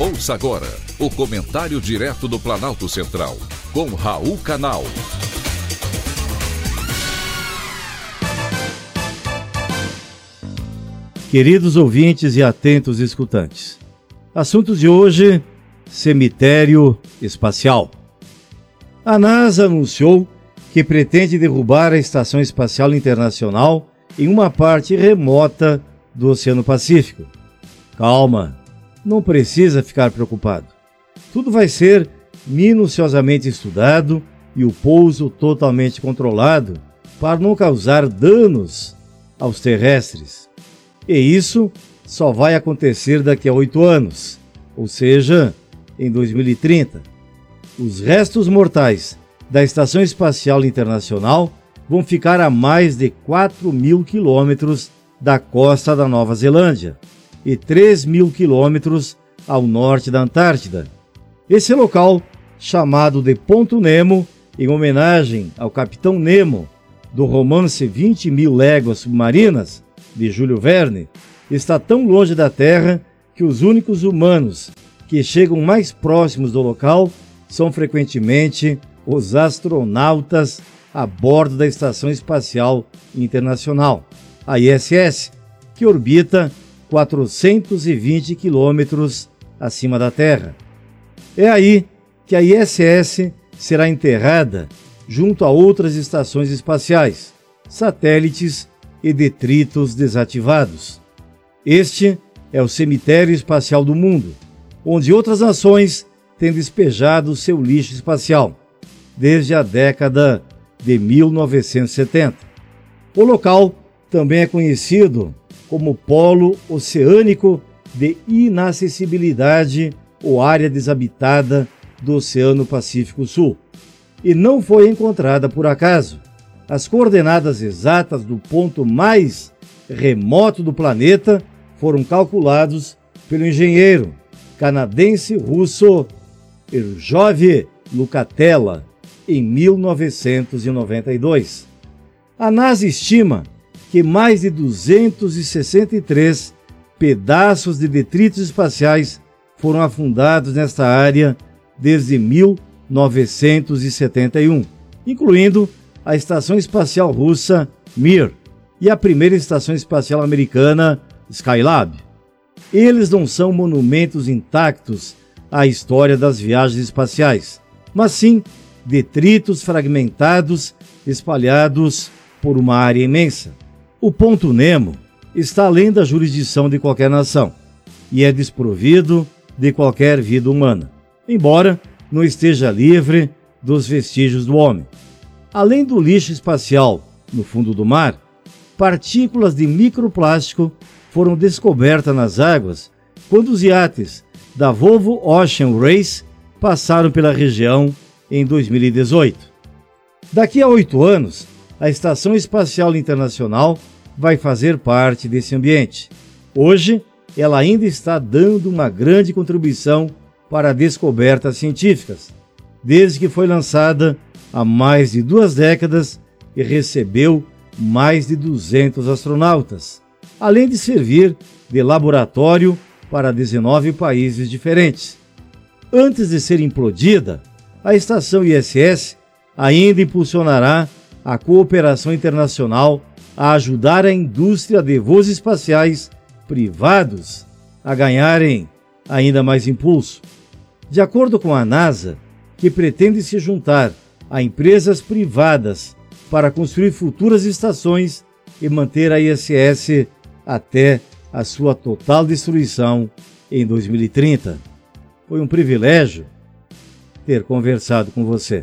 Ouça agora o comentário direto do Planalto Central, com Raul Canal. Queridos ouvintes e atentos escutantes, assuntos de hoje: cemitério espacial. A NASA anunciou que pretende derrubar a Estação Espacial Internacional em uma parte remota do Oceano Pacífico. Calma, não precisa ficar preocupado. Tudo vai ser minuciosamente estudado e o pouso totalmente controlado para não causar danos aos terrestres. E isso só vai acontecer daqui a oito anos, ou seja, em 2030. Os restos mortais da Estação Espacial Internacional vão ficar a mais de 4 mil quilômetros da costa da Nova Zelândia e 3 mil quilômetros ao norte da Antártida. Esse local, chamado de Ponto Nemo, em homenagem ao Capitão Nemo, do romance 20 mil léguas submarinas, de Júlio Verne, está tão longe da Terra que os únicos humanos que chegam mais próximos do local são frequentemente os astronautas a bordo da Estação Espacial Internacional, a ISS, que orbita 420 quilômetros acima da Terra. É aí que a ISS será enterrada junto a outras estações espaciais, satélites e detritos desativados. Este é o cemitério espacial do mundo, onde outras nações têm despejado seu lixo espacial desde a década de 1970. O local também é conhecido como Polo Oceânico de Inacessibilidade ou Área Desabitada do Oceano Pacífico Sul. E não foi encontrada por acaso. As coordenadas exatas do ponto mais remoto do planeta foram calculados pelo engenheiro canadense-russo Irjov Lucatella em 1992. A NASA estima que mais de 263 pedaços de detritos espaciais foram afundados nesta área desde 1971, incluindo a Estação Espacial Russa Mir e a primeira Estação Espacial Americana Skylab. Eles não são monumentos intactos à história das viagens espaciais, mas sim detritos fragmentados espalhados por uma área imensa. O ponto Nemo está além da jurisdição de qualquer nação e é desprovido de qualquer vida humana, embora não esteja livre dos vestígios do homem. Além do lixo espacial no fundo do mar, partículas de microplástico foram descobertas nas águas quando os iates da Volvo Ocean Race passaram pela região em 2018. Daqui a oito anos, a Estação Espacial Internacional vai fazer parte desse ambiente. Hoje, ela ainda está dando uma grande contribuição para descobertas científicas, desde que foi lançada há mais de duas décadas e recebeu mais de 200 astronautas, além de servir de laboratório para 19 países diferentes. Antes de ser implodida, a estação ISS ainda impulsionará a cooperação internacional a ajudar a indústria de voos espaciais privados a ganharem ainda mais impulso. De acordo com a NASA, que pretende se juntar a empresas privadas para construir futuras estações e manter a ISS até a sua total destruição em 2030. Foi um privilégio ter conversado com você.